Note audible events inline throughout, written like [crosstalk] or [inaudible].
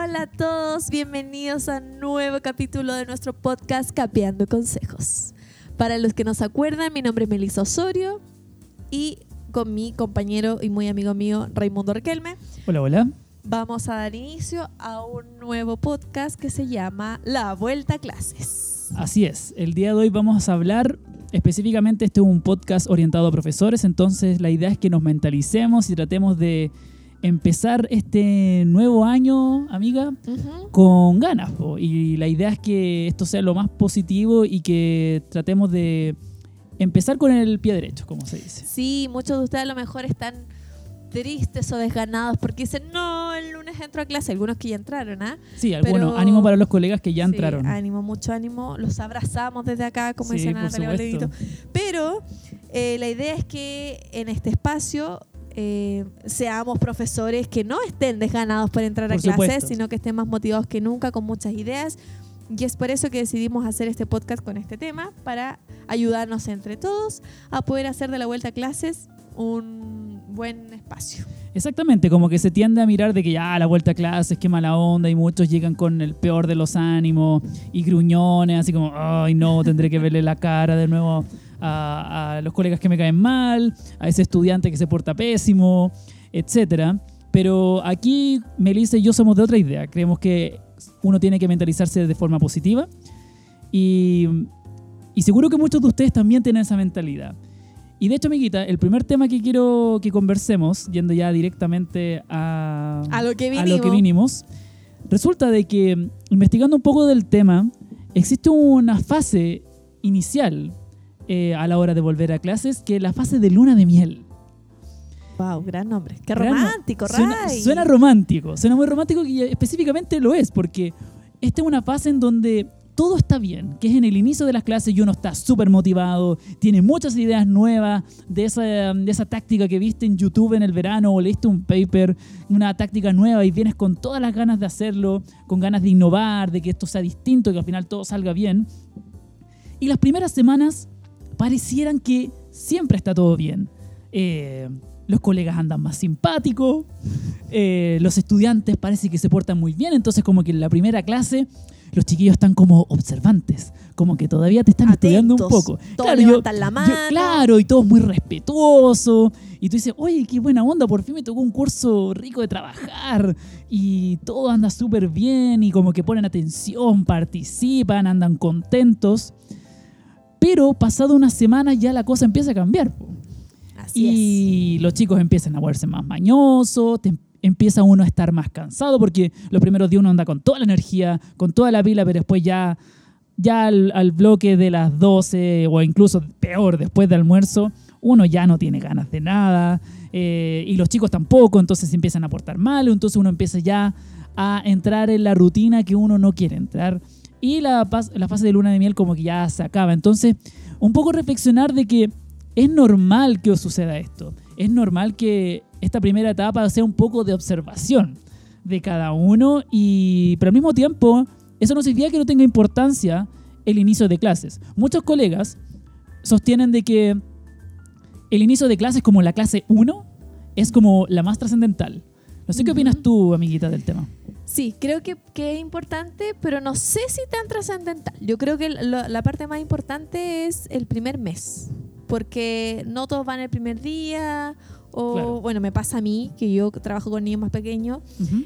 Hola a todos, bienvenidos a un nuevo capítulo de nuestro podcast Capeando Consejos. Para los que no se acuerdan, mi nombre es Melissa Osorio y con mi compañero y muy amigo mío Raimundo Riquelme Hola, hola. vamos a dar inicio a un nuevo podcast que se llama La Vuelta a Clases. Así es, el día de hoy vamos a hablar específicamente, este es un podcast orientado a profesores, entonces la idea es que nos mentalicemos y tratemos de empezar este nuevo año, amiga, con ganas. po. Y la idea es que esto sea lo más positivo y que tratemos de empezar con el pie derecho, como se dice. Sí, muchos de ustedes a lo mejor están tristes o desganados porque dicen, no, el lunes entro a clase. Algunos que ya entraron, ¿ah? Sí, Pero- bueno, ánimo para los colegas que ya Sí, entraron. ánimo, mucho ánimo. Los abrazamos desde acá, como Sí, dicen Natalia. Pero eh, la idea es que en este espacio eh, seamos profesores que no estén desganados por entrar a Por clases, supuesto. sino que estén más motivados que nunca, con muchas ideas. Y es por eso que decidimos hacer este podcast con este tema, para ayudarnos entre todos a poder hacer de la vuelta a clases un buen espacio. Exactamente, como que se tiende a mirar de que ya la vuelta a clases, qué mala onda, y muchos llegan con el peor de los ánimos y gruñones, así como, ay no, tendré que verle la cara de nuevo a, a los colegas que me caen mal, a ese estudiante que se porta pésimo, etcétera. Pero aquí Melissa y yo somos de otra idea, creemos que uno tiene que mentalizarse de forma positiva y, y seguro que muchos de ustedes también tienen esa mentalidad. Y de hecho, amiguita, el primer tema que quiero que conversemos, yendo ya directamente a, A lo que a lo que vinimos. vinimos, resulta de que investigando un poco del tema, existe una fase inicial eh, a la hora de volver a clases, que es la fase de luna de miel. Wow, gran nombre. Qué Gran no- romántico, suena romántico, suena muy romántico y específicamente lo es, porque esta es una fase en donde todo está bien, que es en el inicio de las clases y uno está súper motivado, tiene muchas ideas nuevas de esa, de esa táctica que viste en YouTube en el verano o leíste un paper, una táctica nueva y vienes con todas las ganas de hacerlo, con ganas de innovar, de que esto sea distinto, que al final todo salga bien. Y las primeras semanas parecieran que siempre está todo bien. Eh, los colegas andan más simpáticos, eh, los estudiantes parece que se portan muy bien, entonces como que en la primera clase los chiquillos están como observantes, como que todavía te están estudiando un poco. Todos yo- levantan la mano. claro, y todo muy respetuoso. Y tú dices, oye, qué buena onda, por fin me tocó un curso rico de trabajar. Y todo anda súper bien y como que ponen atención, participan, andan contentos. Pero pasado unas semanas ya la cosa empieza a cambiar. po. Así Y los chicos empiezan a volverse más mañosos, te em- empieza uno a estar más cansado porque los primeros días uno anda con toda la energía, con toda la pila, pero después ya, ya al, al bloque de las 12 o incluso peor, después del almuerzo, uno ya no tiene ganas de nada eh, y los chicos tampoco, entonces se empiezan a portar mal, entonces uno empieza ya a entrar en la rutina que uno no quiere entrar y la, la fase de luna de miel como que ya se acaba. Entonces, un poco reflexionar de que es normal que os suceda esto. Es normal que esta primera etapa sea un poco de observación de cada uno y pero al mismo tiempo eso no significa que no tenga importancia el inicio de clases. Muchos colegas sostienen de que el inicio de clases como la clase 1 es como la más trascendental. No sé qué Ujú. opinas tú, amiguita, del tema. Sí, creo que, que es importante, pero no sé si tan trascendental. Yo creo que lo- la parte más importante es el primer mes, porque no todos van el primer día, o Claro. bueno, me pasa a mí, que yo trabajo con niños más pequeños,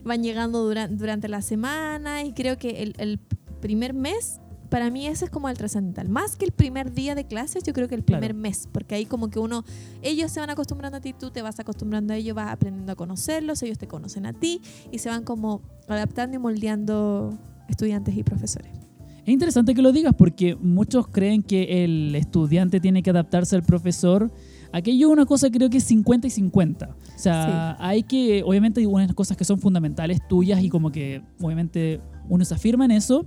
van llegando dura- durante la semana y creo que el, el primer mes, para mí ese es como el trascendental. Más que el primer día de clases, yo creo que el Claro. primer mes, porque ahí como que uno, ellos se van acostumbrando a ti, tú te vas acostumbrando a ellos, vas aprendiendo a conocerlos, ellos te conocen a ti y se van como adaptando y moldeando estudiantes y profesores. Es interesante que lo digas porque muchos creen que el estudiante tiene que adaptarse al profesor. Aquello es una cosa creo que es 50 y 50. O sea, hay que, obviamente hay unas cosas que son fundamentales tuyas y como que obviamente uno se afirma en eso,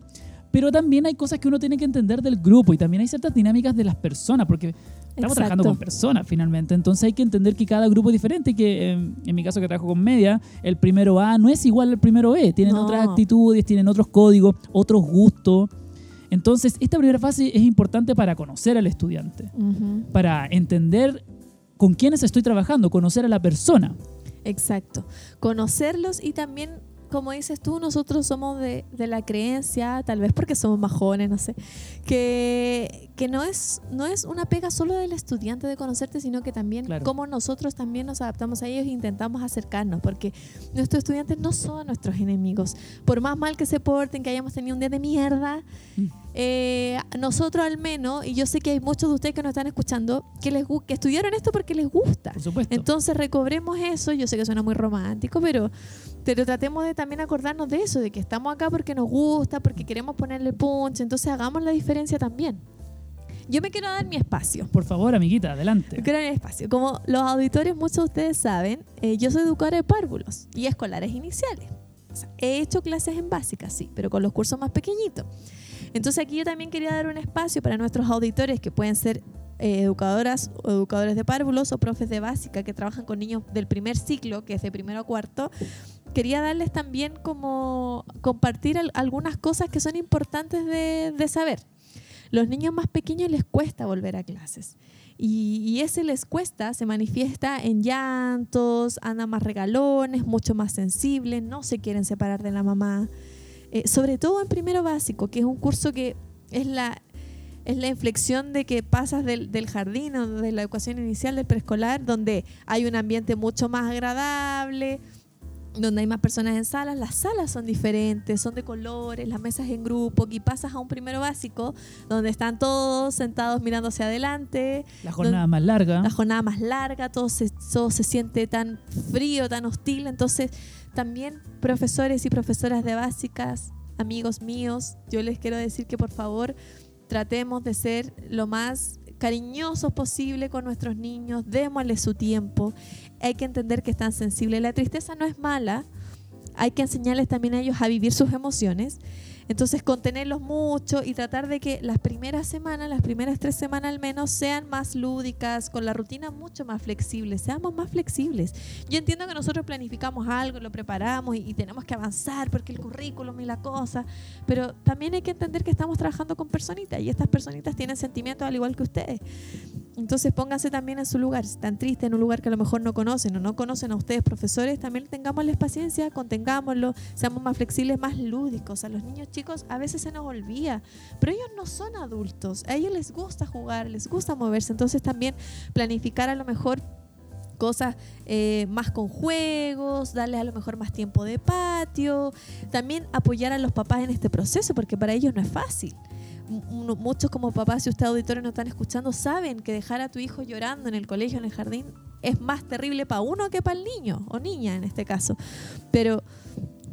pero también hay cosas que uno tiene que entender del grupo y también hay ciertas dinámicas de las personas porque estamos trabajando con personas finalmente, entonces hay que entender que cada grupo es diferente, que eh, en mi caso que trabajo con media, el primero A no es igual al primero B, tienen No. otras actitudes, tienen otros códigos, otros gustos. Entonces, esta primera fase es importante para conocer al estudiante, para entender con quiénes estoy trabajando, conocer a la persona. Exacto. Conocerlos y también como dices tú, nosotros somos de, de la creencia, tal vez porque somos más jóvenes, no sé, que, que no, es, no es una pega solo del estudiante de conocerte, sino que también Claro. como nosotros también nos adaptamos a ellos e intentamos acercarnos, porque nuestros estudiantes no son nuestros enemigos. Por más mal que se porten, que hayamos tenido un día de mierda, Mm. Eh, nosotros al menos, y yo sé que hay muchos de ustedes que nos están escuchando, que, les, que estudiaron esto porque les gusta. Por supuesto. Entonces recobremos eso, yo sé que suena muy romántico, pero, pero tratemos de también acordarnos de eso, de que estamos acá porque nos gusta, porque queremos ponerle punch, entonces hagamos la diferencia también. Yo me quiero dar mi espacio. Por favor, amiguita, adelante. Me quiero dar mi espacio. Como los auditores, muchos de ustedes saben, eh, yo soy educadora de párvulos y escolares iniciales. O sea, he hecho clases en básicas, sí, pero con los cursos más pequeñitos. Entonces aquí yo también quería dar un espacio para nuestros auditores que pueden ser eh, educadoras o educadores de párvulos o profes de básica que trabajan con niños del primer ciclo, que es de primero a cuarto. Quería darles también como compartir al- algunas cosas que son importantes de, de saber. Los niños más pequeños les cuesta volver a clases. Y, y ese les cuesta se manifiesta en llantos, andan más regalones, mucho más sensibles, no se quieren separar de la mamá. Eh, sobre todo en primero básico, que es un curso que es la, es la inflexión de que pasas del, del jardín o de la educación inicial del preescolar, donde hay un ambiente mucho más agradable, donde hay más personas en salas, las salas son diferentes, son de colores, las mesas en grupo, y pasas a un primero básico, donde están todos sentados mirando hacia adelante, La jornada más larga. la jornada más larga, todo se, todo se siente tan frío, tan hostil. Entonces, también profesores y profesoras de básicas, amigos míos, yo les quiero decir que por favor tratemos de ser lo más cariñosos posible con nuestros niños, démosles su tiempo. Hay que entender que están sensibles. La tristeza no es mala, hay que enseñarles también a ellos a vivir sus emociones. Entonces, contenerlos mucho y tratar de que las primeras semanas, las primeras tres semanas al menos, sean más lúdicas, con la rutina mucho más flexible, seamos más flexibles. Yo entiendo que nosotros planificamos algo, lo preparamos y, tenemos que avanzar porque el currículum y la cosa, pero también hay que entender que estamos trabajando con personitas y estas personitas tienen sentimientos al igual que ustedes. Entonces pónganse también en su lugar, si están tristes en un lugar que a lo mejor no conocen o no conocen a ustedes profesores, también tengámosles paciencia, contengámoslo, seamos más flexibles, más lúdicos. A los niños chicos a veces se nos olvida, pero ellos no son adultos, a ellos les gusta jugar, les gusta moverse, entonces también planificar a lo mejor cosas eh, más con juegos, darles a lo mejor más tiempo de patio, también apoyar a los papás en este proceso, porque para ellos no es fácil. Muchos como papás, si ustedes auditores no están escuchando, saben que dejar a tu hijo llorando en el colegio, en el jardín, es más terrible para uno que para el niño, o niña en este caso. Pero,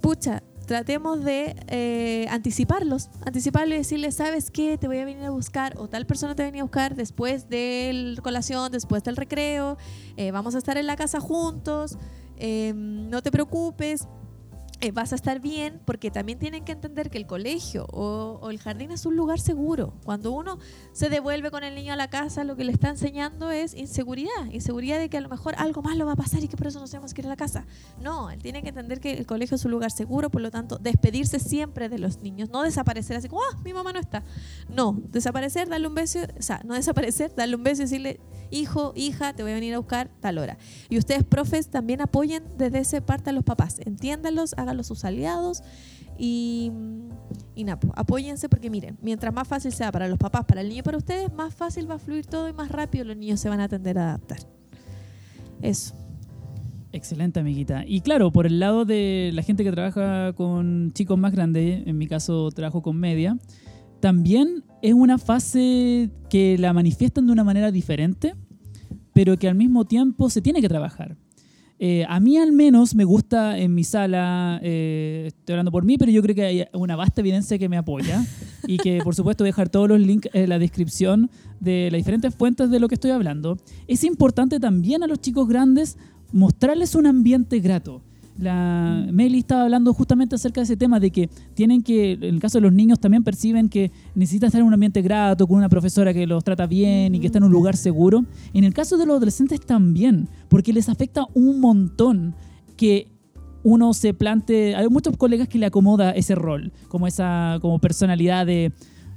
pucha, tratemos de eh, anticiparlos, anticiparlos y decirles, ¿sabes qué? Te voy a venir a buscar, o tal persona te va a venir a buscar después de la colación, después del recreo, eh, vamos a estar en la casa juntos, eh, no te preocupes, eh, vas a estar bien, porque también tienen que entender que el colegio o, el jardín es un lugar seguro. Cuando uno se devuelve con el niño a la casa, lo que le está enseñando es inseguridad, inseguridad de que a lo mejor algo malo va a pasar y que por eso no tenemos que ir a la casa. No, él tiene que entender que el colegio es un lugar seguro, por lo tanto, despedirse siempre de los niños, no desaparecer así como, ah, mi mamá no está. No, desaparecer, darle un beso, o sea, no desaparecer, darle un beso y decirle, hijo, hija, te voy a venir a buscar tal hora. Y ustedes, profes, también apoyen desde esa parte a los papás, entiéndanlos, háganlos sus aliados y, y nada, pues, apóyense porque miren, mientras más fácil sea para los papás, para el niño y para ustedes, más fácil va a fluir todo y más rápido los niños se van a tender a adaptar. Eso. Excelente, amiguita. Y claro, por el lado de la gente que trabaja con chicos más grandes, en mi caso trabajo con media, también es una fase que la manifiestan de una manera diferente, pero que al mismo tiempo se tiene que trabajar. Eh, a mí al menos me gusta en mi sala, eh, estoy hablando por mí, pero yo creo que hay una vasta evidencia que me apoya [laughs] y que por supuesto voy a dejar todos los links en la descripción de las diferentes fuentes de lo que estoy hablando. Es importante también a los chicos grandes mostrarles un ambiente grato. La Meli estaba hablando justamente acerca de ese tema, de que tienen que, en el caso de los niños también perciben que necesitan estar en un ambiente grato, con una profesora que los trata bien y que está en un lugar seguro. En el caso de los adolescentes también, porque les afecta un montón que uno se plante, hay muchos colegas que le acomoda ese rol, como esa como personalidad de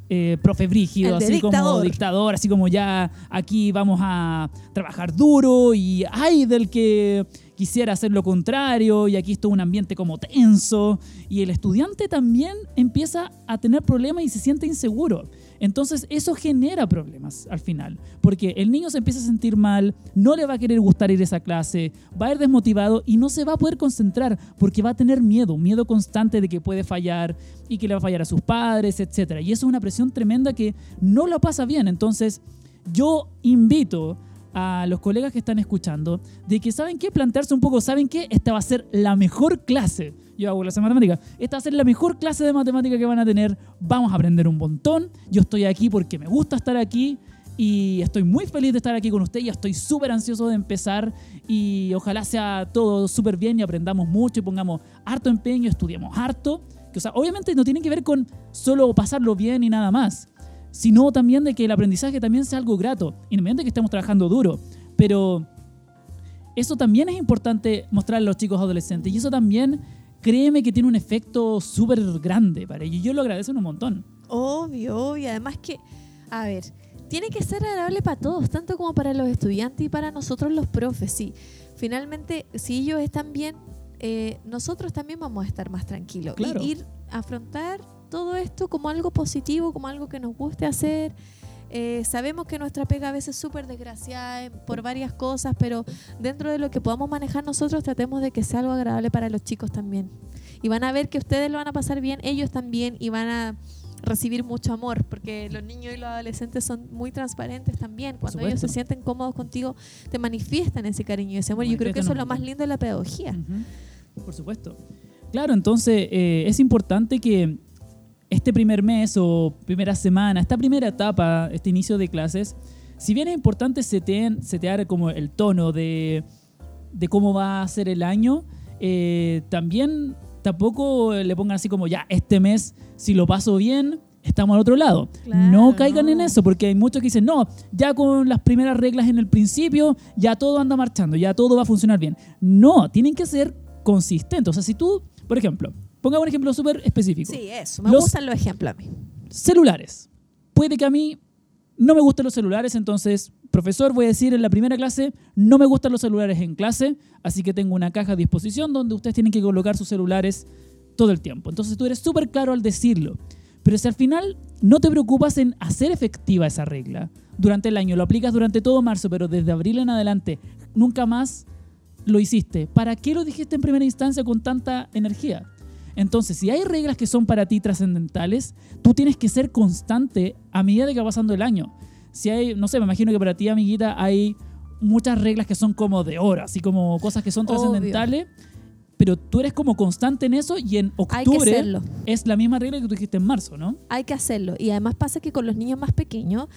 eh, profe brígido, así como dictador, así como ya aquí vamos a trabajar duro y ay del que quisiera hacer lo contrario y aquí está un ambiente como tenso y el estudiante también empieza a tener problemas y se siente inseguro. Entonces eso genera problemas al final, porque el niño se empieza a sentir mal, no le va a querer gustar ir a esa clase, va a ir desmotivado y no se va a poder concentrar porque va a tener miedo, miedo constante de que puede fallar y que le va a fallar a sus padres, etc. Y eso es una presión tremenda que no lo pasa bien. Entonces yo invito a los colegas que están escuchando de que saben qué, plantearse un poco, saben qué, esta va a ser la mejor clase. Yo hago clase de matemática. Esta va a ser la mejor clase de matemática que van a tener. Vamos a aprender un montón. Yo estoy aquí porque me gusta estar aquí y estoy muy feliz de estar aquí con usted y estoy súper ansioso de empezar y ojalá sea todo súper bien y aprendamos mucho y pongamos harto empeño, estudiemos harto. Que, o sea, obviamente no tiene que ver con solo pasarlo bien y nada más sino también de que el aprendizaje también sea algo grato, independientemente de que estemos trabajando duro. Pero eso también es importante mostrar a los chicos adolescentes y eso también, créeme que tiene un efecto súper grande para ellos. Yo lo agradezco un montón. Obvio, obvio. Además que, a ver, tiene que ser agradable para todos, tanto como para los estudiantes y para nosotros los profes. Sí, finalmente, si ellos están bien, eh, nosotros también vamos a estar más tranquilos. Claro. Y ir a afrontar todo esto como algo positivo, como algo que nos guste hacer. Eh, sabemos que nuestra pega a veces es súper desgraciada por varias cosas, pero dentro de lo que podamos manejar nosotros tratemos de que sea algo agradable para los chicos también. Y van a ver que ustedes lo van a pasar bien, ellos también, y van a recibir mucho amor, porque los niños y los adolescentes son muy transparentes también. Cuando ellos se sienten cómodos contigo, te manifiestan ese cariño y ese amor. Yo creo que eso es lo más lindo de la pedagogía. Uh -huh. Por supuesto. Claro, entonces eh, es importante que este primer mes o primera semana, esta primera etapa, este inicio de clases, si bien es importante setear, setear como el tono de, de, cómo va a ser el año, eh, también tampoco le pongan así como ya, este mes, si lo paso bien, estamos al otro lado. Claro, no caigan no. en eso, porque hay muchos que dicen, no, ya con las primeras reglas en el principio, ya todo anda marchando, ya todo va a funcionar bien. No, tienen que ser consistentes. O sea, si tú, por ejemplo, Pongamos un ejemplo súper específico. Sí, eso. Me los gustan los ejemplos a mí. Celulares. Puede que a mí no me gusten los celulares, entonces, profesor, voy a decir en la primera clase, no me gustan los celulares en clase, así que tengo una caja a disposición donde ustedes tienen que colocar sus celulares todo el tiempo. Entonces tú eres súper claro al decirlo. Pero si al final no te preocupas en hacer efectiva esa regla durante el año, lo aplicas durante todo marzo, pero desde abril en adelante nunca más lo hiciste, ¿para qué lo dijiste en primera instancia con tanta energía? Entonces, si hay reglas que son para ti trascendentales, tú tienes que ser constante a medida de que va pasando el año. Si hay, no sé, me imagino que para ti, amiguita, hay muchas reglas que son como de horas, así como cosas que son trascendentales, pero tú eres como constante en eso y en octubre es la misma regla que tú dijiste en marzo, ¿no? Hay que hacerlo. Y además pasa que con los niños más pequeños,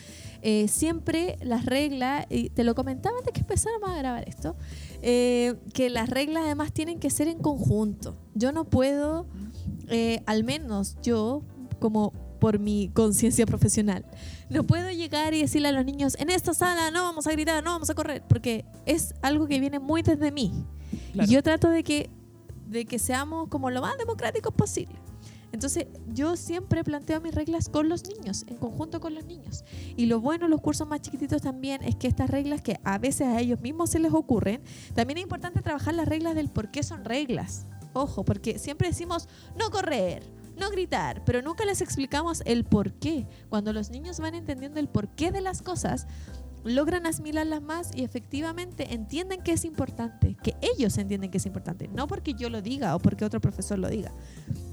eh, siempre las reglas, y te lo comentaba antes que empezáramos a grabar esto, eh, que las reglas además tienen que ser en conjunto. Yo no puedo, eh, al menos yo, como por mi conciencia profesional, no puedo llegar y decirle a los niños, en esta sala no vamos a gritar, no vamos a correr, porque es algo que viene muy desde mí. Claro. Y yo trato de que, de que seamos como lo más democráticos posible. Entonces, yo siempre planteo mis reglas con los niños, en conjunto con los niños. Y lo bueno los cursos más chiquititos también es que estas reglas que a veces a ellos mismos se les ocurren, también es importante trabajar las reglas del por qué son reglas. Ojo, porque siempre decimos no correr, no gritar, pero nunca les explicamos el por qué. Cuando los niños van entendiendo el porqué de las cosas, logran asimilarlas más y efectivamente entienden que es importante, que ellos entienden que es importante, no porque yo lo diga o porque otro profesor lo diga.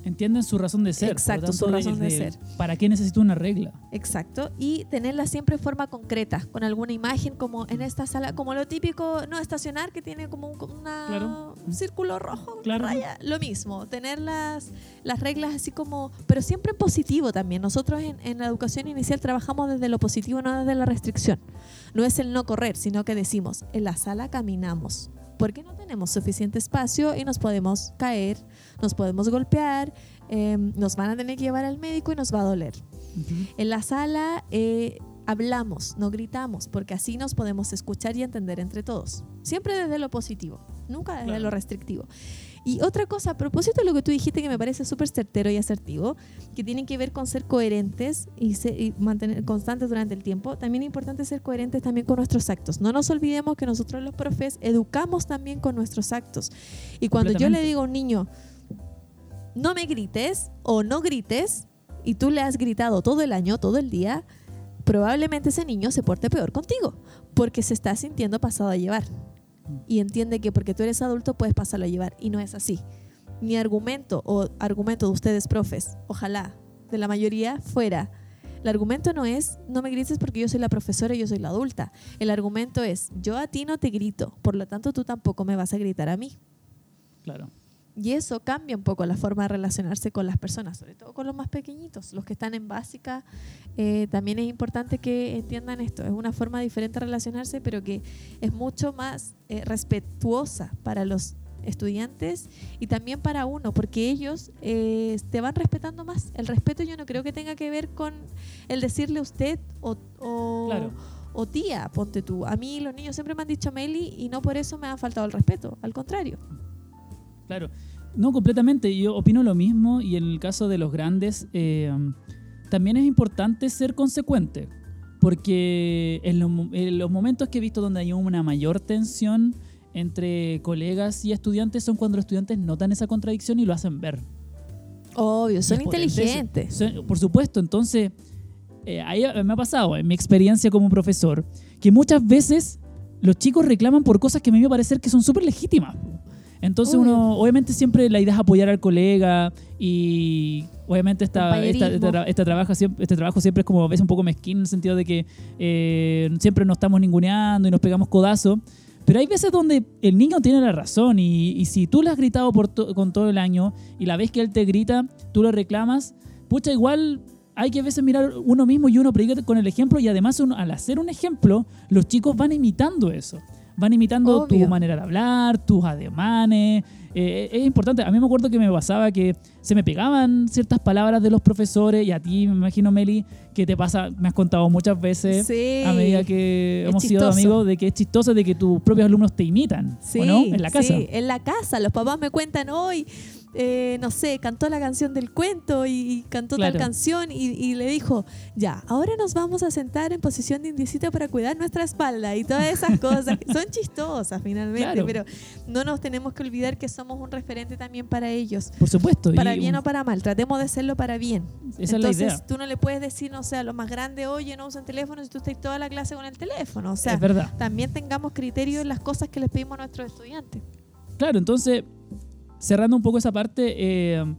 Entienden su razón de ser. Exacto, su razón de, de, ser. ¿Para qué necesito una regla? Exacto, y tenerla siempre en forma concreta, con alguna imagen como en esta sala, como lo típico, no estacionar, que tiene como un una, claro. círculo rojo, claro. raya, lo mismo, tener las, las reglas así como, pero siempre en positivo también. Nosotros en, en la educación inicial trabajamos desde lo positivo, no desde la restricción no es el no correr, sino que decimos, en la sala caminamos, porque no tenemos suficiente espacio y nos podemos caer, nos podemos golpear, eh, nos van a tener que llevar al médico y nos va a doler. Uh -huh. En la sala eh, hablamos, no gritamos, porque así nos podemos escuchar y entender entre todos. Siempre desde lo positivo, nunca desde claro. lo restrictivo. Y otra cosa, a propósito de lo que tú dijiste que me parece súper certero y asertivo, que tiene que ver con ser coherentes y, y, mantener constantes durante el tiempo, también es importante ser coherentes también con nuestros actos. No nos olvidemos que nosotros los profes educamos también con nuestros actos. Y cuando yo le digo a un niño, no me grites o no grites, y tú le has gritado todo el año, todo el día, probablemente ese niño se porte peor contigo, porque se está sintiendo pasado a llevar. Y entiende que porque tú eres adulto puedes pasarlo a llevar. Y no es así. Mi argumento o argumento de ustedes, profes, ojalá, de la mayoría, fuera. El argumento no es, no me grites porque yo soy la profesora y yo soy la adulta. El argumento es, yo a ti no te grito, por lo tanto tú tampoco me vas a gritar a mí. Claro. Y eso cambia un poco la forma de relacionarse con las personas, sobre todo con los más pequeñitos, los que están en básica. Eh, también es importante que entiendan esto. Es una forma diferente de relacionarse, pero que es mucho más eh, respetuosa para los estudiantes y también para uno, porque ellos eh, te van respetando más. El respeto yo no creo que tenga que ver con el decirle usted o, o tía, ponte tú. A mí los niños siempre me han dicho Meli y no por eso me ha faltado el respeto, al contrario. Claro, no, completamente. Yo opino lo mismo y en el caso de los grandes, eh, también es importante ser consecuente. Porque en, los momentos que he visto donde hay una mayor tensión entre colegas y estudiantes son cuando los estudiantes notan esa contradicción y lo hacen ver. Obvio, son inteligentes. por supuesto, entonces, eh, ahí me ha pasado en mi experiencia como profesor, que muchas veces los chicos reclaman por cosas que a mí me parece que son súper legítimas. Entonces uno, obviamente siempre la idea es apoyar al colega y obviamente esta, esta, esta, trabajo, este trabajo siempre es como a veces un poco mezquín en el sentido de que eh, siempre nos estamos ninguneando y nos pegamos codazo. Pero hay veces donde el niño tiene la razón y, si tú le has gritado por con todo el año y la vez que él te grita, tú lo reclamas, pucha, igual hay que a veces mirar uno mismo y uno predica con el ejemplo y además al hacer un ejemplo, los chicos van imitando eso van imitando tu manera de hablar, tus ademanes. Eh, es importante. A mí me acuerdo que me pasaba que se me pegaban ciertas palabras de los profesores y a ti, me imagino, Meli, que te pasa, me has contado muchas veces a medida que hemos sido amigos, de que es chistoso de que tus propios alumnos te imitan, ¿o no? En la casa. Sí, en la casa. Los papás me cuentan hoy eh, no sé, cantó la canción del cuento y, cantó tal canción y, le dijo, ya, ahora nos vamos a sentar en posición de indicita para cuidar nuestra espalda y todas esas [laughs] cosas. son chistosas finalmente, pero no nos tenemos que olvidar que somos un referente también para ellos. Por supuesto. Para bien o para mal, tratemos de hacerlo para bien. Esa Entonces, es la idea. tú no le puedes decir, no sé, a los más grandes, oye, no usen teléfono si tú estás toda la clase con el teléfono. O sea, es verdad. también tengamos criterio en las cosas que les pedimos a nuestros estudiantes. Claro, entonces cerrando un poco esa parte, eh,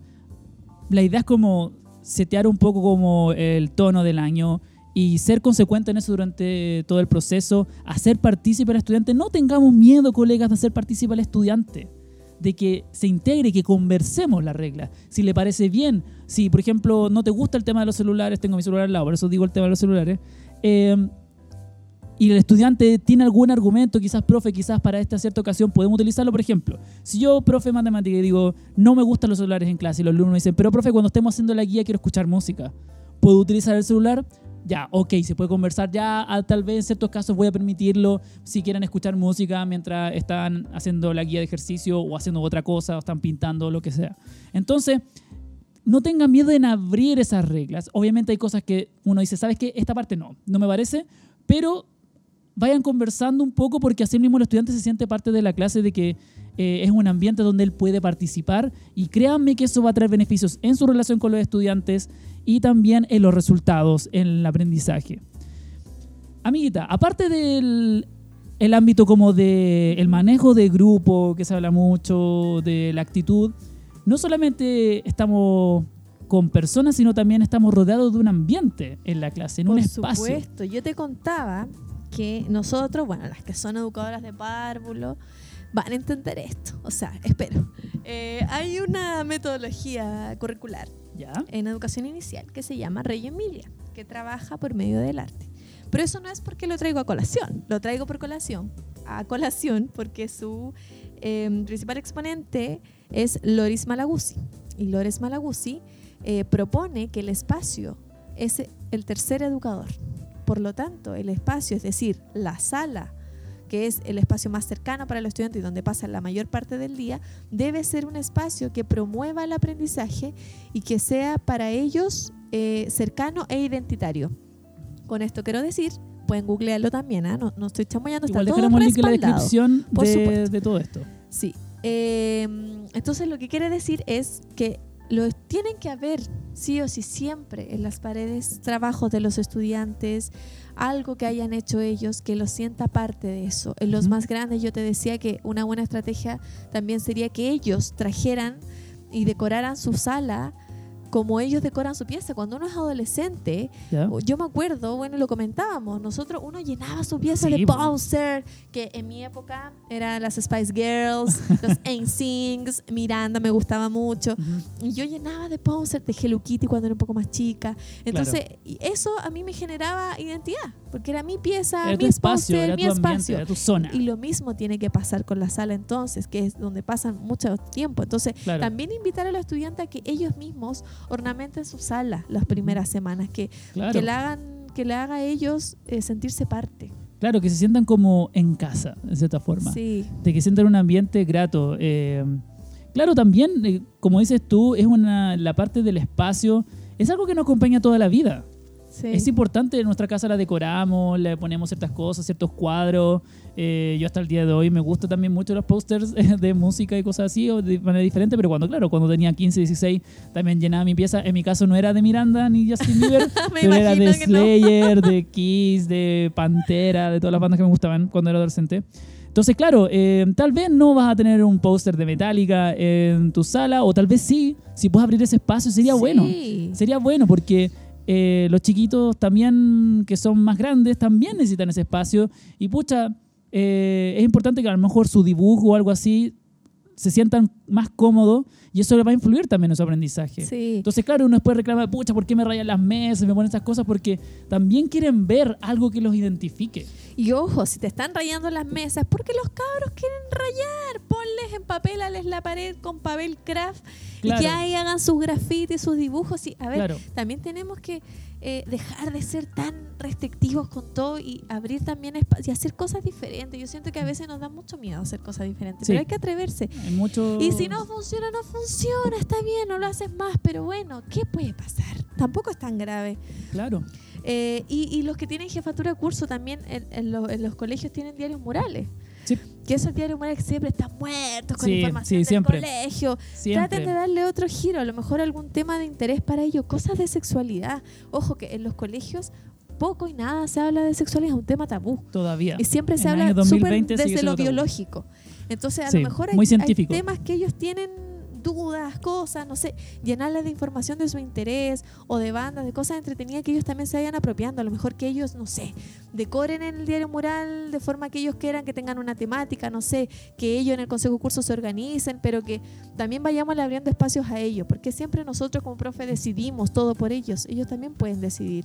la idea es como setear un poco como el tono del año y ser consecuente en eso durante todo el proceso, hacer partícipe al estudiante. No tengamos miedo, colegas, de hacer partícipe al estudiante, de que se integre, que conversemos la regla. Si le parece bien, si por ejemplo no te gusta el tema de los celulares, tengo mi celular al lado, por eso digo el tema de los celulares, eh, y el estudiante tiene algún argumento, quizás, profe, quizás para esta cierta ocasión podemos utilizarlo. Por ejemplo, si yo, profe matemática, digo, no me gustan los celulares en clase, y los alumnos dicen, pero, profe, cuando estemos haciendo la guía quiero escuchar música, ¿puedo utilizar el celular? Ya, ok, se puede conversar. Ya, tal vez en ciertos casos voy a permitirlo si quieren escuchar música mientras están haciendo la guía de ejercicio o haciendo otra cosa o están pintando, lo que sea. Entonces, no tengan miedo en abrir esas reglas. Obviamente hay cosas que uno dice, ¿sabes qué? Esta parte no, no me parece, pero vayan conversando un poco porque así mismo el estudiante se siente parte de la clase de que eh, es un ambiente donde él puede participar y créanme que eso va a traer beneficios en su relación con los estudiantes y también en los resultados en el aprendizaje. Amiguita, aparte del el ámbito como de el manejo de grupo, que se habla mucho, de la actitud, no solamente estamos con personas, sino también estamos rodeados de un ambiente en la clase, en un espacio. Por supuesto, yo te contaba que nosotros, bueno, las que son educadoras de párvulo, van a entender esto. O sea, espero. Eh, hay una metodología curricular ¿Ya? en educación inicial que se llama Rey Emilia, que trabaja por medio del arte. Pero eso no es porque lo traigo a colación, lo traigo por colación, a colación porque su em, principal exponente es Loris Malaguzzi. Y Loris Malaguzzi eh, propone que el espacio es el tercer educador. Por lo tanto, el espacio, es decir, la sala que es el espacio más cercano para los estudiantes y donde pasan la mayor parte del día, debe ser un espacio que promueva el aprendizaje y que sea para ellos eh, cercano e identitario. Con esto quiero decir, pueden googlearlo también, ¿ah? no, no estoy chamoyando, está Igual todo el link en la descripción por de, de todo esto. Sí. Eh, entonces lo que quiere decir es que lo tienen que haber sí o sí siempre en las paredes trabajos de los estudiantes, algo que hayan hecho ellos que los sienta parte de eso. En los más grandes yo te decía que una buena estrategia también sería que ellos trajeran y decoraran su sala como ellos decoran su pieza. Cuando uno es adolescente, ¿ya? yo me acuerdo, bueno, lo comentábamos, nosotros uno llenaba su pieza Sí, de po. poster, que en mi época eran las Spice Girls, [laughs] los NSYNCs, Miranda me gustaba mucho. Ujú. Y yo llenaba de poster de Hello Kitty cuando era un poco más chica. Entonces, y eso a mí me generaba identidad, porque era mi pieza, Era mi espacio, era mi tu ambiente, espacio. era tu zona. Y lo mismo tiene que pasar con la sala entonces, que es donde pasan mucho tiempo. Entonces, Claro. también invitar a los estudiantes a que ellos mismos ornamenten su sala las primeras semanas, que, Claro. que le hagan que le haga a ellos eh, sentirse parte. Claro, que se sientan como en casa, de cierta forma. Sí, De que sientan un ambiente grato. Eh, claro, también, eh, como dices tú, es una, la parte del espacio, es algo que nos acompaña toda la vida. Sí. Es importante, en nuestra casa la decoramos, le ponemos ciertas cosas, ciertos cuadros. Eh, yo hasta el día de hoy me gustan también mucho los posters [laughs] de música y cosas así, o de manera diferente, pero cuando, claro, cuando tenía 15, 16, también llenaba mi pieza. En mi caso no era de Miranda ni Justin [laughs] Bieber, pero era de no. Slayer, de [laughs] Kiss, de Pantera, de todas las bandas que me gustaban cuando era adolescente. Entonces, claro, eh, tal vez no vas a tener un póster de Metallica en tu sala, o tal vez sí, si puedes abrir ese espacio sería bueno. Sí. Sería bueno porque eh, los chiquitos también, que son más grandes, también necesitan ese espacio. Y pucha, eh, es importante que a lo mejor su dibujo o algo así se sientan más cómodos y eso le va a influir también en su aprendizaje. Sí. Entonces, claro, uno después reclama, pucha, ¿por qué me rayan las mesas? Me ponen esas cosas porque también quieren ver algo que los identifique. Y ojo, si te están rayando las mesas, porque los cabros quieren rayar. Ponles, empapélales la pared con papel craft Claro. y que ahí hagan sus grafitis, sus dibujos. Y, a ver, Claro. también tenemos que eh, dejar de ser tan restrictivos con todo y abrir también espacio y hacer cosas diferentes. Yo siento que a veces nos da mucho miedo hacer cosas diferentes, Sí. pero hay que atreverse. Hay mucho... Y si no funciona, no funciona, está bien, no lo haces más, pero bueno, ¿qué puede pasar? Tampoco es tan grave. Claro. Eh, y, y los que tienen jefatura de curso también en, en lo- en los colegios tienen diarios murales. Sí. Que esos diarios murales siempre están muertos con Sí, información sí, del siempre. colegio. Siempre. Traten de darle otro giro, a lo mejor algún tema de interés para ellos, cosas de sexualidad. Ojo que en los colegios poco y nada se habla de sexualidad, es un tema tabú. Todavía. Y siempre se En habla año súper 2020 sigue desde lo tabú. biológico. Entonces, a lo mejor hay, hay temas que ellos tienen dudas, cosas, no sé, llenarles de información de su interés o de bandas, de cosas entretenidas que ellos también se vayan apropiando. A lo mejor que ellos, no sé, decoren en el diario mural de forma que ellos quieran que tengan una temática, no sé, que ellos en el consejo de curso se organicen, pero que también vayamos abriendo espacios a ellos, porque siempre nosotros como profe decidimos todo por ellos. Ellos también pueden decidir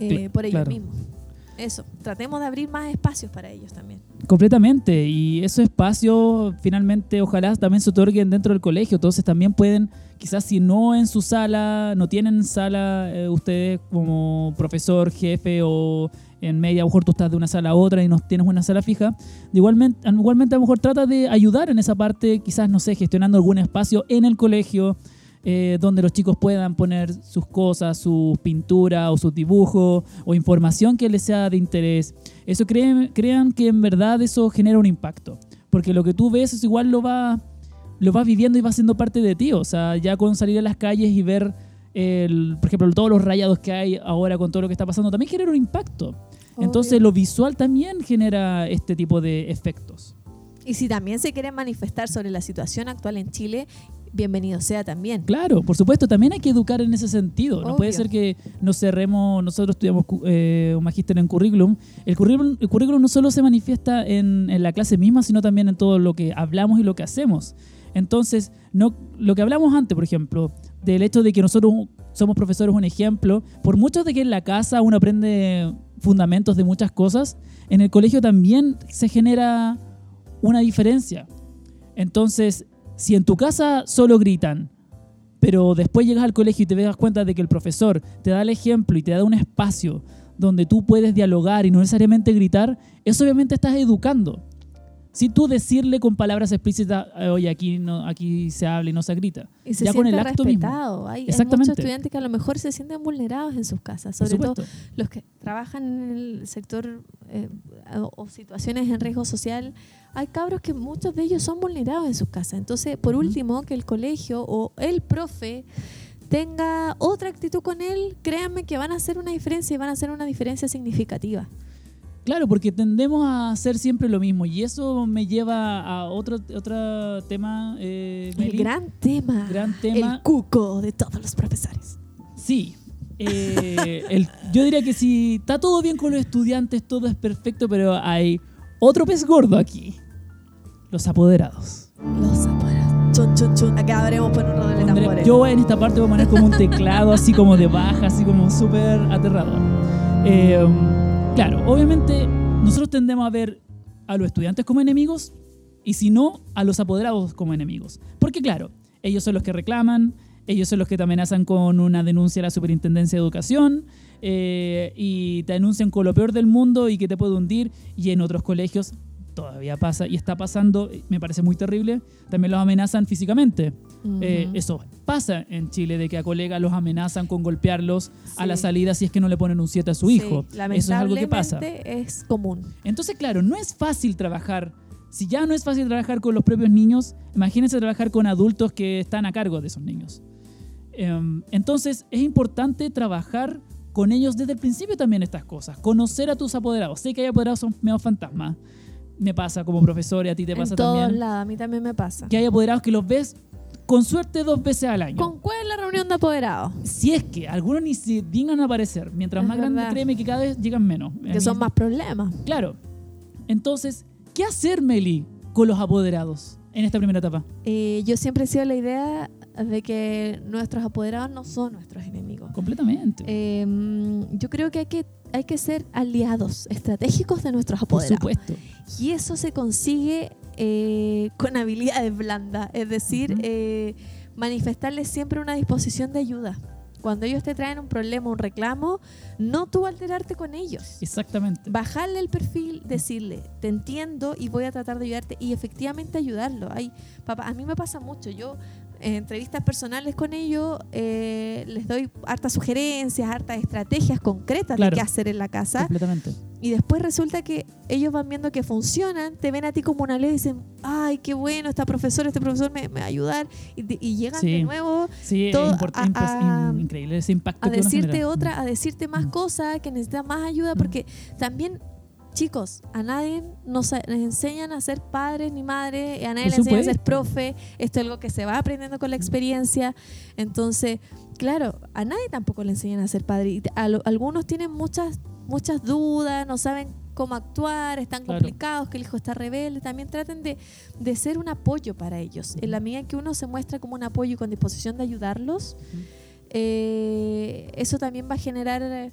eh, por ellos claro. mismos. Eso, tratemos de abrir más espacios para ellos también. Completamente. Y esos espacios finalmente ojalá también se otorguen dentro del colegio. Entonces también pueden, quizás si no en su sala, no tienen sala eh, ustedes como profesor, jefe o en media, a lo mejor tú estás de una sala a otra y no tienes una sala fija. Igualmente, igualmente a lo mejor trata de ayudar en esa parte, quizás, no sé, gestionando algún espacio en el colegio. Eh, donde los chicos puedan poner sus cosas, sus pinturas o sus dibujos o información que les sea de interés. Eso creen, crean que en verdad eso genera un impacto. Porque lo que tú ves es igual lo va, lo vas viviendo y va siendo parte de ti. O sea, ya con salir a las calles y ver, el, por ejemplo, todos los rayados que hay ahora con todo lo que está pasando, también genera un impacto. Entonces lo visual también genera este tipo de efectos. Y si también se quieren manifestar sobre la situación actual en Chile, bienvenido sea también. Claro, por supuesto, también hay que educar en ese sentido. No puede ser que nos cerremos, nosotros estudiamos eh, un magíster en currículum. El currículum, el currículum no solo se manifiesta en, en la clase misma, sino también en todo lo que hablamos y lo que hacemos. Entonces, no, lo que hablamos antes, por ejemplo, del hecho de que nosotros somos profesores, un ejemplo, por mucho de que en la casa uno aprende fundamentos de muchas cosas, en el colegio también se genera una diferencia. Entonces, si en tu casa solo gritan, pero después llegas al colegio y te das cuenta de que el profesor te da el ejemplo y te da un espacio donde tú puedes dialogar y no necesariamente gritar, eso obviamente estás educando. Si tú decirle con palabras explícitas, eh, oye, aquí, no, aquí se habla y no se grita. Y se ya con el acto mismo. respetado. Hay, hay Exactamente. muchos estudiantes que a lo mejor se sienten vulnerados en sus casas, sobre todo los que trabajan en el sector eh, o, situaciones en riesgo social. Hay cabros que muchos de ellos son vulnerados en sus casas. Entonces, por último, que el colegio o el profe tenga otra actitud con él, créanme que van a hacer una diferencia y van a hacer una diferencia significativa. Claro, porque tendemos a hacer siempre lo mismo y eso me lleva a otro, otro tema, eh, El Meli. gran tema. Gran tema. El cuco de todos los profesores. Sí. Eh, el- yo diría que si está todo bien con los estudiantes, todo es perfecto, pero hay otro pez gordo aquí. Los apoderados. Los aparatos. Chun, chun, chun. Acá habremos por un rodeo de tambores. yo en esta parte voy a poner como un teclado así como de baja, así como súper aterrador. Eh, claro, obviamente nosotros tendemos a ver a los estudiantes como enemigos y si no, a los apoderados como enemigos. Porque claro, ellos son los que reclaman, ellos son los que te amenazan con una denuncia a la Superintendencia de Educación eh, y te denuncian con lo peor del mundo y que te puede hundir y en otros colegios todavía pasa y está pasando, me parece muy terrible, también los amenazan físicamente. Eh, Ujú. eso pasa en Chile, de que a colegas los amenazan con golpearlos a la Sí. salida si es que no le ponen un 7 a su Sí, hijo. Eso es algo que pasa. es común. Entonces, claro, no es fácil trabajar. Si ya no es fácil trabajar con los propios niños, imagínense trabajar con adultos que están a cargo de esos niños. Em, entonces, es importante trabajar con ellos desde el principio también estas cosas. Conocer a tus apoderados. Sé que hay apoderados son medio fantasmas. Me pasa como profesor y a ti te en pasa todos también. lados, a mí también me pasa. Que hay apoderados que los ves con suerte dos veces al año. ¿Con cuál es la reunión de apoderados? Si es que algunos ni se dignan a aparecer. Mientras Es más grandes, créeme que cada vez llegan menos. Que son más problemas. Claro. Entonces, ¿qué hacer, Meli, con los apoderados en esta primera etapa? Eh, yo siempre he sido la idea de que nuestros apoderados no son nuestros enemigos. Completamente. Eh, yo creo que hay que hay que ser aliados estratégicos de nuestros Por apoderados. supuesto. Y eso se consigue eh, con habilidades blandas, es decir, eh, manifestarles siempre una disposición de ayuda. Cuando ellos te traen un problema, un reclamo, no tú alterarte con ellos. Exactamente. Bajarle el perfil, decirle, te entiendo y voy a tratar de ayudarte y efectivamente ayudarlo. Ay, papá, a mí me pasa mucho. Yo en entrevistas personales con ellos eh, les doy hartas sugerencias, hartas estrategias concretas Claro. de qué hacer en la casa. Completamente. Y después resulta que ellos van viendo que funcionan, te ven a ti como una ley y dicen, ay, qué bueno, esta profesora, este profesor me, me va a ayudar. Y, llegan Sí. de nuevo Sí, Todo es a- a- in- increíble ese impacto a que decirte otra, a decirte más Mm. cosas, que necesitas más ayuda, Mm. porque también, chicos, a nadie nos, enseñan a ser padres ni madres, a nadie le enseñan a ser profe, esto es algo que se va aprendiendo con la experiencia, entonces, claro, a nadie tampoco le enseñan a ser padre, y a lo- algunos tienen muchas, muchas dudas, no saben cómo actuar, están Claro. complicados, que el hijo está rebelde, también traten de, de ser un apoyo para ellos, en la medida en que uno se muestra como un apoyo y con disposición de ayudarlos, eh, eso también va a generar eh,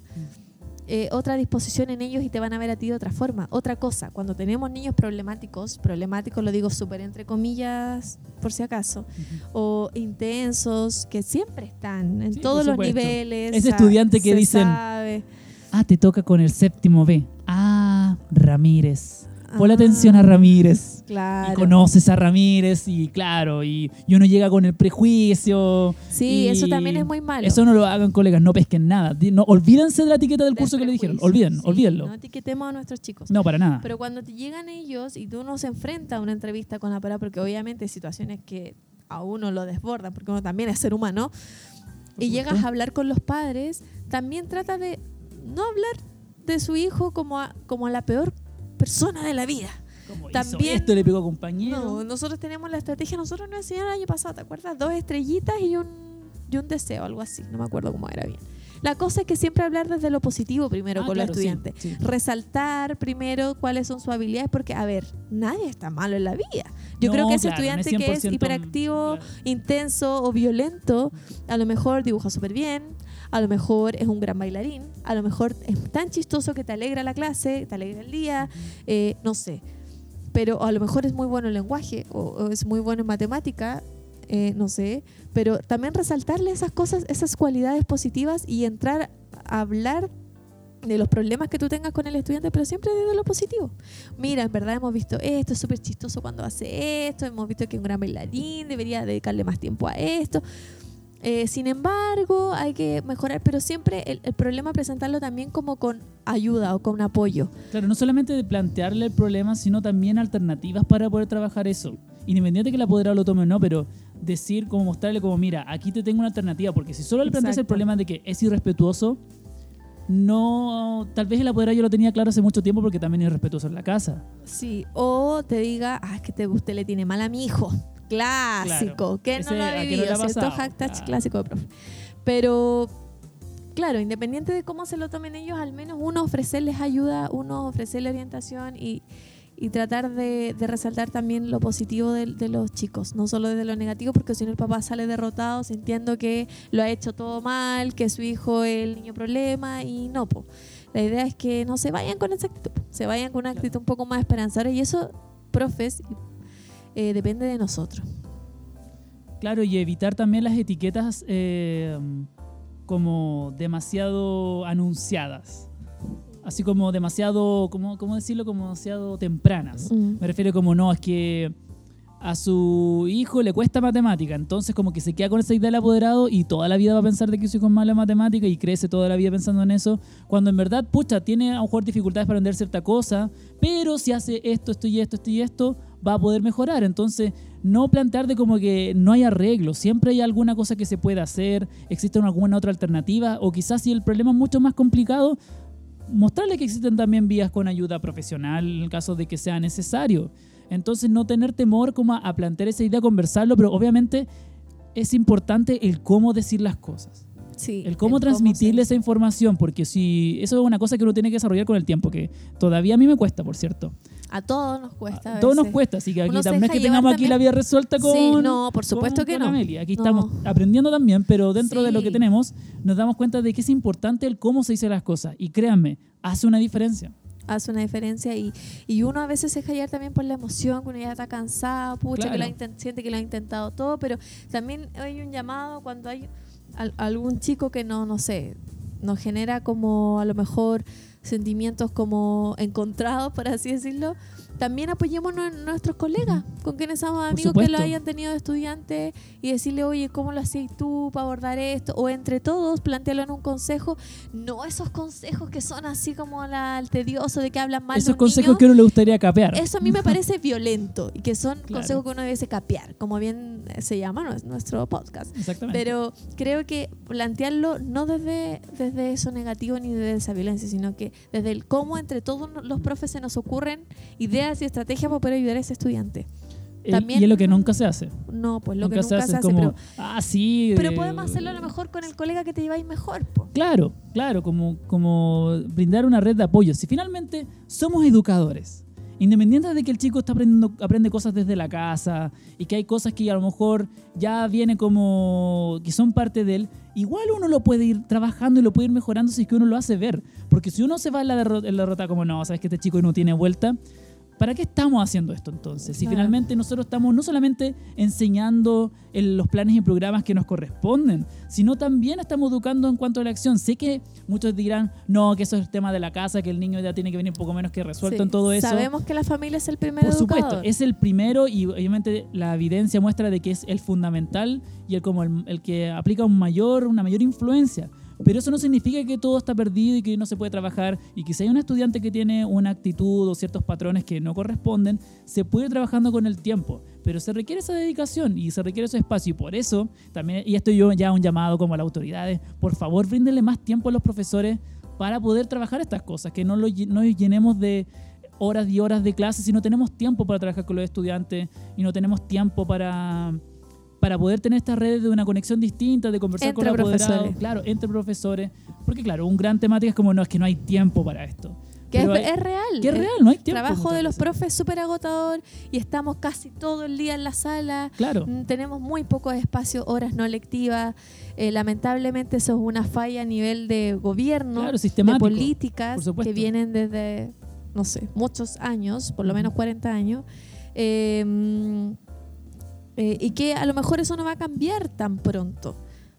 eh, otra disposición en ellos y te van a ver a ti de otra forma. Otra cosa, cuando tenemos niños problemáticos, problemáticos lo digo súper entre comillas, por si acaso, o intensos, que siempre están en Sí, todos los niveles. Ese estudiante que dicen, sabe. Ah, te toca con el séptimo B. Ah, Ramírez. Ponle Ah, atención a Ramírez. Claro. Y conoces a Ramírez y claro, y, y uno llega con el prejuicio. Sí, eso también es muy malo. Eso no lo hagan, colegas, no pesquen nada. No, olvídense de la etiqueta del Del curso que le dijeron. Olviden, sí, olvídenlo. No etiquetemos a nuestros chicos. No, para nada. Pero cuando te llegan ellos y tú no se enfrenta a una entrevista con la palabra, porque obviamente hay situaciones que a uno lo desbordan, porque uno también es ser humano, y llegas a hablar con los padres, también trata de no hablar de su hijo como a, como a la peor persona de la vida. Como hizo también- esto le pegó a compañero. No, nosotros tenemos la estrategia, nosotros nos enseñaron el año pasado, ¿te acuerdas? Dos estrellitas y un, y un deseo, algo así, no me acuerdo cómo era bien. La cosa es que siempre hablar desde lo positivo primero Ah, con claro, los estudiantes. sí. Resaltar primero cuáles son sus habilidades, porque, a ver, nadie está malo en la vida. Yo No, creo que ese claro, no es estudiante que es 100%, hiperactivo, claro. intenso o violento, a lo mejor dibuja súper bien, a lo mejor es un gran bailarín, a lo mejor es tan chistoso que te alegra la clase, te alegra el día, eh, no sé. Pero a lo mejor es muy bueno en lenguaje o, es muy bueno en matemática, eh, no sé. Pero también resaltarle esas cosas, esas cualidades positivas y entrar a hablar de los problemas que tú tengas con el estudiante, pero siempre desde lo positivo. Mira, en verdad hemos visto esto, es súper chistoso cuando hace esto, hemos visto que es un gran bailarín, debería dedicarle más tiempo a esto. Eh, sin embargo, hay que mejorar, pero siempre el, el problema presentarlo también como con ayuda o con apoyo. Claro, no solamente de plantearle el problema, sino también alternativas para poder trabajar eso. Independiente de que la apoderado lo tome o no, pero decir, como mostrarle como, mira, aquí te tengo una alternativa, porque si solo le planteas el problema de que es irrespetuoso, no, tal vez el apoderado yo lo tenía claro hace mucho tiempo porque también es irrespetuoso en la casa. Sí, o te diga, ah, es que te, usted le tiene mal a mi hijo. Clásico, Claro. que no lo ¿a ha no vivido, le ha ¿cierto? pasado? Hashtag Claro. clásico de profe. Pero, claro, independiente de cómo se lo tomen ellos, al menos uno ofrecerles ayuda, uno ofrecerle orientación y, y tratar de, de resaltar también lo positivo de, de los chicos, no solo desde lo negativo, porque si no el papá sale derrotado sintiendo que lo ha hecho todo mal, que su hijo es el niño problema y no, po. La idea es que no se vayan con esa actitud, se vayan con una actitud un poco más esperanzadora y eso, profes, eh, depende de nosotros. Claro, y evitar también las etiquetas eh, como demasiado anunciadas. Así como demasiado, ¿cómo, ¿cómo decirlo? Como demasiado tempranas. Me refiero como no, es que a su hijo le cuesta matemática, entonces como que se queda con esa idea del apoderado y toda la vida va a pensar de que su hijo es malo en matemática y crece toda la vida pensando en eso, cuando en verdad, pucha, tiene a lo mejor dificultades para aprender cierta cosa, pero si hace esto, esto y esto, esto y esto, va a poder mejorar. Entonces, no plantear de como que no hay arreglo, siempre hay alguna cosa que se puede hacer, existe alguna otra alternativa, o quizás si el problema es mucho más complicado, mostrarle que existen también vías con ayuda profesional en el caso de que sea necesario. Entonces no tener temor como a, a plantear esa idea, conversarlo, pero obviamente es importante el cómo decir las cosas, Sí, el cómo se- transmitirle esa información, porque si eso es una cosa que uno tiene que desarrollar con el tiempo, que todavía a mí me cuesta, por cierto. A todos nos cuesta. a A todos nos cuesta, así que aquí también es que tengamos aquí también. la vida resuelta con... Sí, no, por supuesto con- que con no. Amelia. Aquí No. estamos aprendiendo también, pero dentro de lo que tenemos nos damos cuenta de que es importante el cómo se dicen las cosas. Y créanme, hace una diferencia. hace una diferencia y, y uno a veces se deja llevar también por la emoción, que uno ya está cansado, pucha, que lo siente que lo ha intentado todo, pero también hay un llamado cuando hay al- algún chico que no, no sé, nos genera como a lo mejor sentimientos como encontrados, por así decirlo, también apoyemos a nuestros colegas, con quienes somos amigos que lo hayan tenido de estudiante y decirle, oye, ¿cómo lo hacías tú para abordar esto? O entre todos, plantearlo en un consejo, no esos consejos que son así como la, el tedioso de que hablan mal de Esos un consejos niño. que uno le gustaría capear. Eso a mí me [laughs] parece violento y que son Claro. consejos que uno debe capear, como bien se llama nues- nuestro podcast. Exactamente. Pero creo que plantearlo no desde, desde eso negativo ni desde esa violencia, sino que desde el cómo entre todos los profes se nos ocurren ideas y estrategias para poder ayudar a ese estudiante. También- y es lo que nunca se hace. No, pues lo nunca, que nunca se hace, es como, pero, ah, sí. pero eh, podemos hacerlo a lo mejor con el colega que te lleváis mejor. po. Claro, claro, como, como brindar una red de apoyo. Si finalmente somos educadores, independiente de que el chico está aprendiendo aprende cosas desde la casa y que hay cosas que a lo mejor ya viene como que son parte de él, igual uno lo puede ir trabajando y lo puede ir mejorando si es que uno lo hace ver. Porque si uno se va en la, en la derrota como no, sabes que este chico no tiene vuelta, ¿para qué estamos haciendo esto entonces? Si Claro. finalmente nosotros estamos no solamente enseñando en los planes y programas que nos corresponden, sino también estamos educando en cuanto a la acción. Sé que muchos dirán, no, que eso es el tema de la casa, que el niño ya tiene que venir poco menos que resuelto Sí. en todo eso. Sabemos que la familia es el primer Por supuesto, es el primero y obviamente la evidencia muestra de que es el fundamental y el como el, el que aplica un mayor, una mayor influencia. Pero eso no significa que todo está perdido y que no se puede trabajar. Y que si hay un estudiante que tiene una actitud o ciertos patrones que no corresponden, se puede ir trabajando con el tiempo. Pero se requiere esa dedicación y se requiere ese espacio. Y por eso también, y esto yo ya un llamado como a las autoridades, por favor bríndenle más tiempo a los profesores para poder trabajar estas cosas, que no lo lle- no llenemos de horas y horas de clase si no tenemos tiempo para trabajar con los estudiantes y no tenemos tiempo para, para poder tener estas redes de una conexión distinta, de conversar con los profesores. claro, entre profesores, porque claro, un gran temática es como no, es que no hay tiempo para esto. que es, Pero hay- es real. que es El real, no hay tiempo. trabajo muchas de los profes es súper agotador y estamos casi todo el día en la sala. Claro, Mm, Tenemos muy pocos espacios, horas no lectivas. Eh, lamentablemente eso es una falla a nivel de gobierno, claro, de políticas que vienen desde, no sé, muchos años, por lo menos 40 años. Eh, mm, eh, y que a lo mejor eso no va a cambiar tan pronto.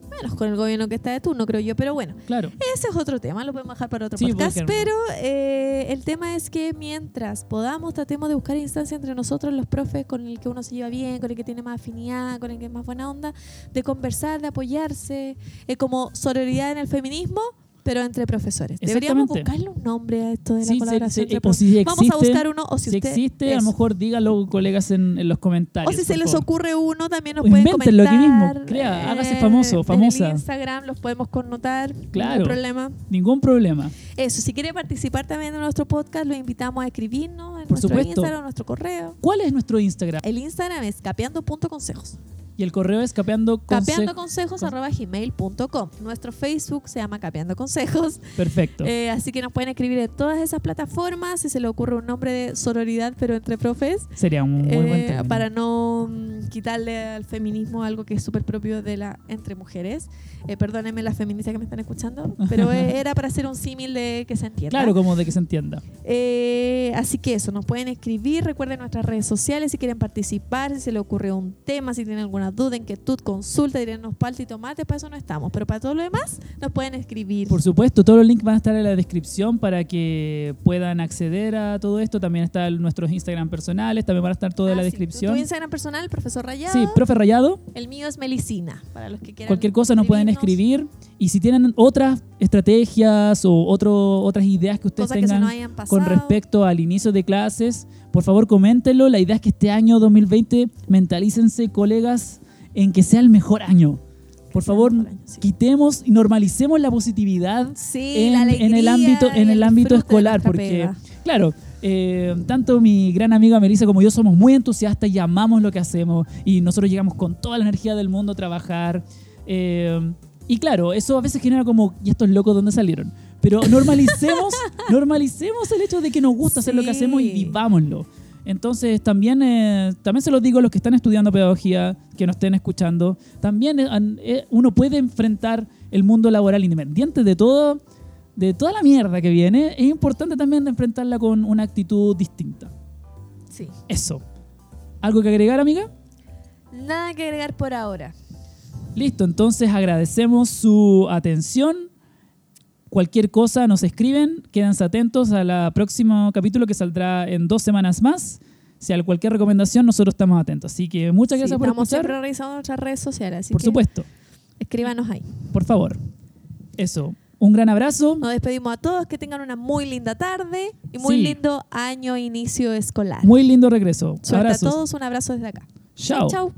Menos con el gobierno que está de turno, creo yo. Pero bueno, Claro. ese es otro tema, lo podemos dejar para otro Sí, podcast. Pero eh, el tema es que mientras podamos, tratemos de buscar instancias entre nosotros, los profes, con el que uno se lleva bien, con el que tiene más afinidad, con el que es más buena onda, de conversar, de apoyarse, eh, como sororidad en el feminismo, pero entre profesores. Deberíamos buscarle un nombre a esto de la Sí, colaboración. entre o profes. si Vamos a buscar uno, o si, Si usted- existe, a lo mejor díganlo, colegas, en, en los O comentarios. si se les favor. ocurre uno, también nos O pueden comentar. mismo, crea, hágase eh, famoso, famosa. En el Instagram los podemos connotar. No Claro. hay problema. Ningún problema. Eso, si quiere participar también en nuestro podcast, lo invitamos a escribirnos en Por nuestro supuesto. Instagram o nuestro correo. ¿Cuál es nuestro Instagram? El Instagram es capeando.consejos. Y el correo es capeando consejo. Capeandoconsejos arroba gmail.com. Nuestro Facebook se llama Capeando Consejos. Perfecto. Eh, así que nos pueden escribir en todas esas plataformas. Si se le ocurre un nombre de sororidad, pero entre profes. Sería un muy eh, buen término. para no mm, quitarle al feminismo algo que es súper propio de la entre mujeres. Eh, perdónenme las feministas que me están escuchando, pero [laughs] eh, era para hacer un símil de que se entienda. Claro, como de que se entienda. Eh, así que eso, nos pueden escribir, recuerden nuestras redes sociales si quieren participar, si se les ocurre un tema, si tienen alguna duda, inquietud, consulta, direnos palta y tomate, para eso no estamos, pero para todo lo demás nos pueden escribir. Por supuesto, todos los links van a estar en la descripción para que puedan acceder a todo esto. También están nuestros Instagram personales, también van a estar todo en Ah, la sí, descripción. Tu Instagram personal, profesor Rayado. Sí, profe Rayado. El mío es Melicina, para los que quieran. Cualquier cosa nos pueden escribir. Y si tienen otras estrategias o otro, otras ideas que ustedes Cosas que tengan hayan pasado. con respecto al inicio de clases, por favor coméntenlo. La idea es que este año 2020 mentalícense, colegas, en que sea el mejor año. Por el favor, año, sí. quitemos y normalicemos la positividad Sí, en, la en el ámbito, en y el ámbito escolar, porque, pega. claro, eh, tanto mi gran amiga Melissa como yo somos muy entusiastas y amamos lo que hacemos y nosotros llegamos con toda la energía del mundo a trabajar. eh, y claro, eso a veces genera como, ¿y estos locos dónde salieron? Pero normalicemos, [laughs] normalicemos el hecho de que nos gusta hacer lo que hacemos y Sí. vivámoslo. Entonces también, eh, también se los digo a los que están estudiando pedagogía, que nos estén escuchando, también eh, eh, uno puede enfrentar el mundo laboral independiente de todo, de toda la mierda que viene. Es importante también enfrentarla con una actitud distinta. Sí. Eso. ¿Algo que agregar, amiga? Nada que agregar por ahora. Listo, entonces agradecemos su atención. Cualquier cosa nos escriben, quédense atentos al próximo capítulo que saldrá en dos semanas más. Si hay cualquier recomendación, nosotros estamos atentos. Así que muchas gracias Sí, por estamos escuchar. siempre revisando nuestras redes sociales, así Por que supuesto, escríbanos ahí. por favor. Eso. Un gran abrazo. Nos despedimos a todos, que tengan una muy linda tarde y muy Sí. lindo año inicio escolar. Muy lindo regreso. Suerte Abrazos. a todos, un abrazo desde acá. Chao. chau.